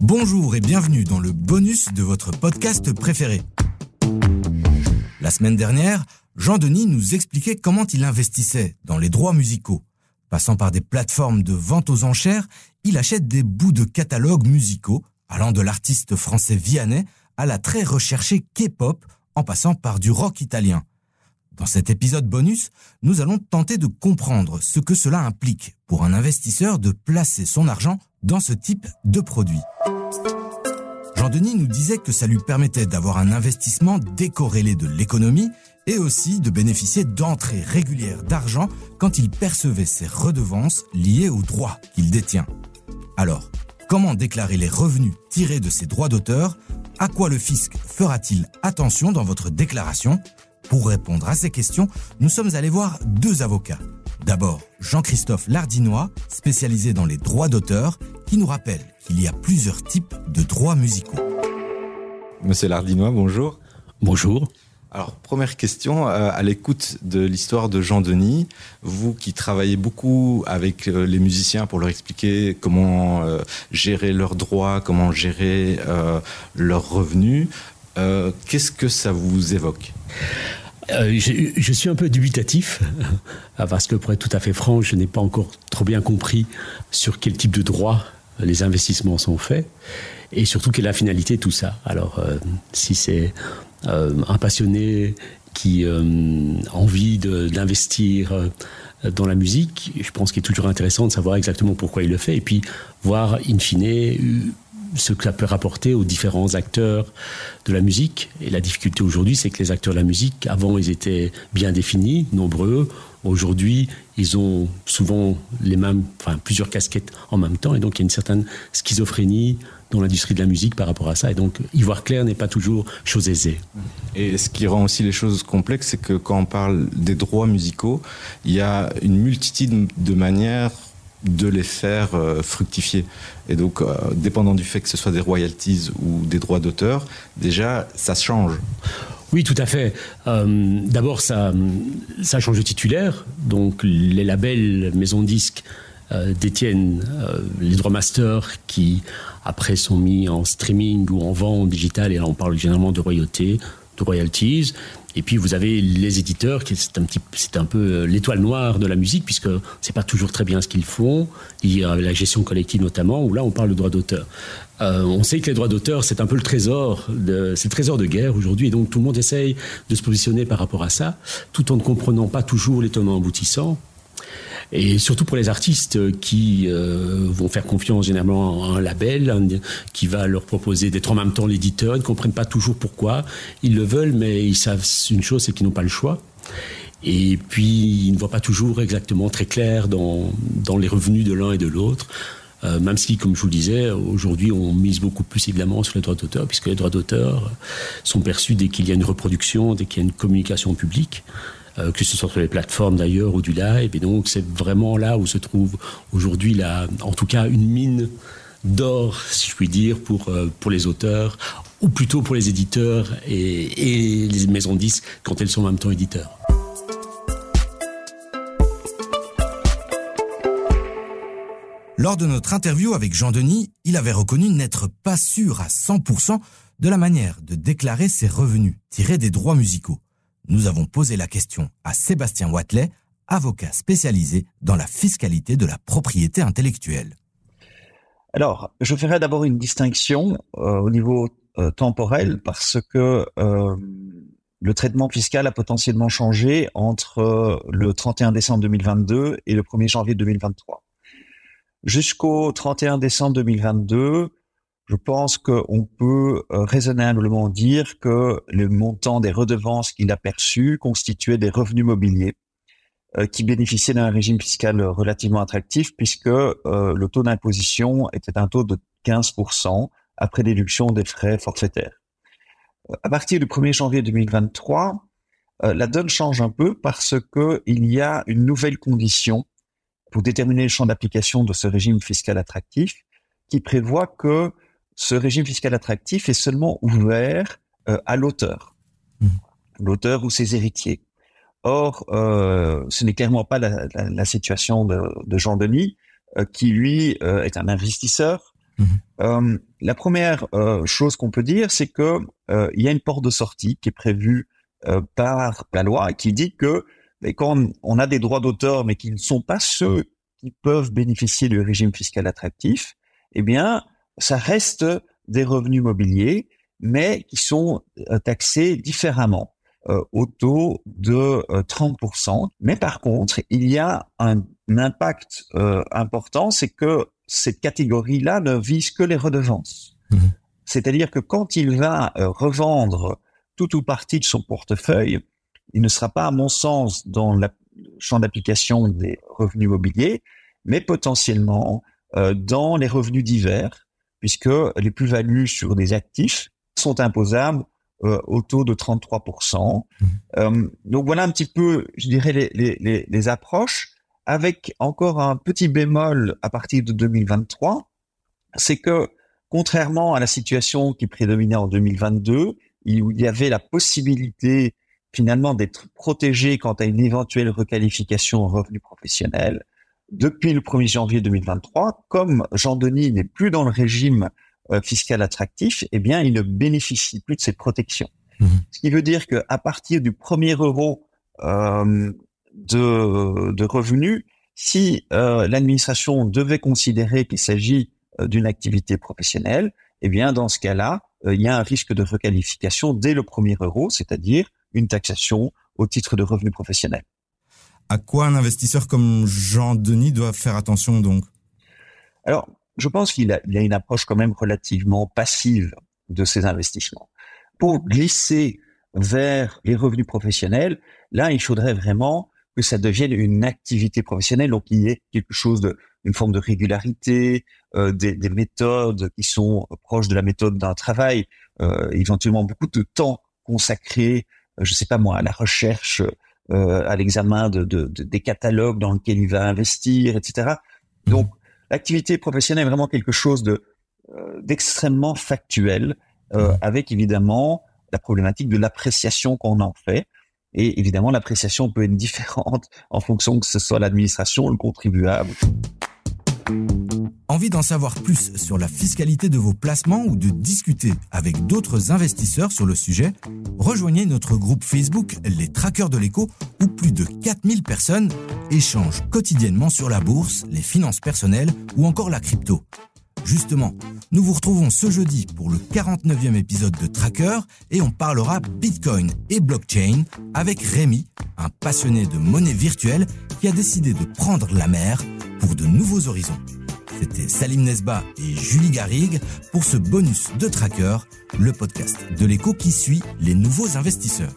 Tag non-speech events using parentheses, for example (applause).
Bonjour et bienvenue dans le bonus de votre podcast préféré. La semaine dernière, Jean-Denis nous expliquait comment il investissait dans les droits musicaux. Passant par des plateformes de vente aux enchères, il achète des bouts de catalogues musicaux, allant de l'artiste français Vianney à la très recherchée K-pop, en passant par du rock italien. Dans cet épisode bonus, nous allons tenter de comprendre ce que cela implique pour un investisseur de placer son argent dans ce type de produit. Jean-Denis nous disait que ça lui permettait d'avoir un investissement décorrélé de l'économie et aussi de bénéficier d'entrées régulières d'argent quand il percevait ses redevances liées aux droits qu'il détient. Alors, comment déclarer les revenus tirés de ces droits d'auteur? À quoi le fisc fera-t-il attention dans votre déclaration? Pour répondre à ces questions, nous sommes allés voir deux avocats. D'abord, Jean-Christophe Lardinois, spécialisé dans les droits d'auteur, qui nous rappelle qu'il y a plusieurs types de droits musicaux. Monsieur Lardinois, bonjour. Bonjour. Alors, première question, euh, à l'écoute de l'histoire de Jean-Denis, vous qui travaillez beaucoup avec euh, les musiciens pour leur expliquer comment euh, gérer leurs droits, comment gérer leurs revenus, qu'est-ce que ça vous évoque? Euh, je, suis un peu dubitatif, (laughs) parce que pour être tout à fait franc, je n'ai pas encore trop bien compris sur quel type de droit les investissements sont faits, et surtout quelle est la finalité de tout ça. Alors, euh, si c'est euh, un passionné qui a envie d'investir dans la musique, je pense qu'il est toujours intéressant de savoir exactement pourquoi il le fait, et puis voir, in fine, ce que ça peut rapporter aux différents acteurs de la musique. Et la difficulté aujourd'hui, c'est que les acteurs de la musique, avant, ils étaient bien définis, nombreux. Aujourd'hui, ils ont souvent les mêmes, enfin, plusieurs casquettes en même temps. Et donc, il y a une certaine schizophrénie dans l'industrie de la musique par rapport à ça. Et donc, y voir clair n'est pas toujours chose aisée. Et ce qui rend aussi les choses complexes, c'est que quand on parle des droits musicaux, il y a une multitude de manières de les faire euh, fructifier. Et donc, euh, dépendant du fait que ce soit des royalties ou des droits d'auteur, déjà, ça change. Oui, tout à fait. Euh, d'abord, ça, ça change de titulaire. Donc, les labels maison disques détiennent les droits master qui, après, sont mis en streaming ou en vente digitale. Et là, on parle généralement de royauté, de royalties. Et puis vous avez les éditeurs, qui c'est un petit, c'est un peu euh, l'étoile noire de la musique puisque c'est pas toujours très bien ce qu'ils font. Il y a la gestion collective notamment où là on parle de droit d'auteur. Euh, on sait que les droits d'auteur c'est un peu le trésor, de, c'est le trésor de guerre aujourd'hui et donc tout le monde essaye de se positionner par rapport à ça, tout en ne comprenant pas toujours les tenants aboutissants. Et surtout pour les artistes qui euh, vont faire confiance généralement à un label qui va leur proposer d'être en même temps l'éditeur. Ils ne comprennent pas toujours pourquoi. Ils le veulent, mais ils savent une chose, c'est qu'ils n'ont pas le choix. Et puis, ils ne voient pas toujours exactement très clair dans, dans les revenus de l'un et de l'autre. Euh, même si, comme je vous le disais, aujourd'hui, on mise beaucoup plus évidemment sur les droits d'auteur, puisque les droits d'auteur sont perçus dès qu'il y a une reproduction, dès qu'il y a une communication publique. Euh, que ce soit sur les plateformes d'ailleurs ou du live. Et donc c'est vraiment là où se trouve aujourd'hui, en tout cas, une mine d'or, si je puis dire, pour, euh, les auteurs, ou plutôt pour les éditeurs et, les maisons disques quand elles sont en même temps éditeurs. Lors de notre interview avec Jean-Denis, il avait reconnu n'être pas sûr à 100% de la manière de déclarer ses revenus tirés des droits musicaux nous avons posé la question à Sébastien Watley, avocat spécialisé dans la fiscalité de la propriété intellectuelle. Alors, je ferai d'abord une distinction euh, au niveau euh, temporel parce que euh, le traitement fiscal a potentiellement changé entre le 31 décembre 2022 et le 1er janvier 2023. Jusqu'au 31 décembre 2022, je pense qu'on peut euh, raisonnablement dire que le montant des redevances qu'il a perçues constituait des revenus mobiliers euh, qui bénéficiaient d'un régime fiscal relativement attractif puisque euh, le taux d'imposition était un taux de 15% après déduction des frais forfaitaires. À partir du 1er janvier 2023, la donne change un peu parce que il y a une nouvelle condition pour déterminer le champ d'application de ce régime fiscal attractif qui prévoit que ce régime fiscal attractif est seulement ouvert euh, à l'auteur, mmh. l'auteur ou ses héritiers. Or, euh, ce n'est clairement pas la, situation de, Jean Denis, euh, qui lui est un investisseur, mmh. La première chose qu'on peut dire, c'est que il y a une porte de sortie qui est prévue par la loi qui dit que quand on a des droits d'auteur mais qui ne sont pas ceux qui peuvent bénéficier du régime fiscal attractif, eh bien, ça reste des revenus mobiliers, mais qui sont taxés différemment au taux de 30%. Mais par contre, il y a un, impact important, c'est que cette catégorie-là ne vise que les redevances. Mhm. C'est-à-dire que quand il va euh, revendre tout ou partie de son portefeuille, il ne sera pas, à mon sens, dans le champ d'application des revenus mobiliers, mais potentiellement euh, dans les revenus divers, puisque les plus-values sur des actifs sont imposables euh, au taux de 33%. Mhm. donc voilà un petit peu, je dirais, les, les, les approches avec encore un petit bémol à partir de 2023, c'est que contrairement à la situation qui prédominait en 2022, il y avait la possibilité finalement d'être protégé quant à une éventuelle requalification en revenu professionnel. Depuis le 1er janvier 2023, comme Jean-Denis n'est plus dans le régime euh, fiscal attractif, eh bien, il ne bénéficie plus de ces protections. Mmh. Ce qui veut dire qu'à partir du premier euro euh, de, de revenus, si euh, l'administration devait considérer qu'il s'agit euh, d'une activité professionnelle, eh bien dans ce cas-là, euh, il y a un risque de requalification dès le premier euro, c'est-à-dire une taxation au titre de revenu professionnel. À quoi un investisseur comme Jean-Denis doit faire attention donc? Alors, je pense qu'il a, il a une approche quand même relativement passive de ces investissements. Pour glisser vers les revenus professionnels, là, il faudrait vraiment que ça devienne une activité professionnelle, donc il y ait quelque chose de, une forme de régularité, euh, des, des, méthodes qui sont proches de la méthode d'un travail, euh, éventuellement beaucoup de temps consacré, euh, je sais pas moi, à la recherche, euh, à l'examen de, de, de, des catalogues dans lesquels il va investir, etc. Mmh. Donc l'activité professionnelle est vraiment quelque chose de euh, d'extrêmement factuel, euh, mmh. avec évidemment la problématique de l'appréciation qu'on en fait. Et évidemment, l'appréciation peut être différente (laughs) en fonction que ce soit l'administration ou le contribuable. Envie d'en savoir plus sur la fiscalité de vos placements ou de discuter avec d'autres investisseurs sur le sujet? Rejoignez notre groupe Facebook Les Traqueurs de l'écho où plus de 4000 personnes échangent quotidiennement sur la bourse, les finances personnelles ou encore la crypto. Justement, nous vous retrouvons ce jeudi pour le 49e épisode de Tracker et on parlera Bitcoin et blockchain avec Rémi, un passionné de monnaie virtuelle qui a décidé de prendre la mer pour de nouveaux horizons. C'était Salim Nesba et Julie Garrigue pour ce bonus de Tracker, le podcast de l'écho qui suit les nouveaux investisseurs.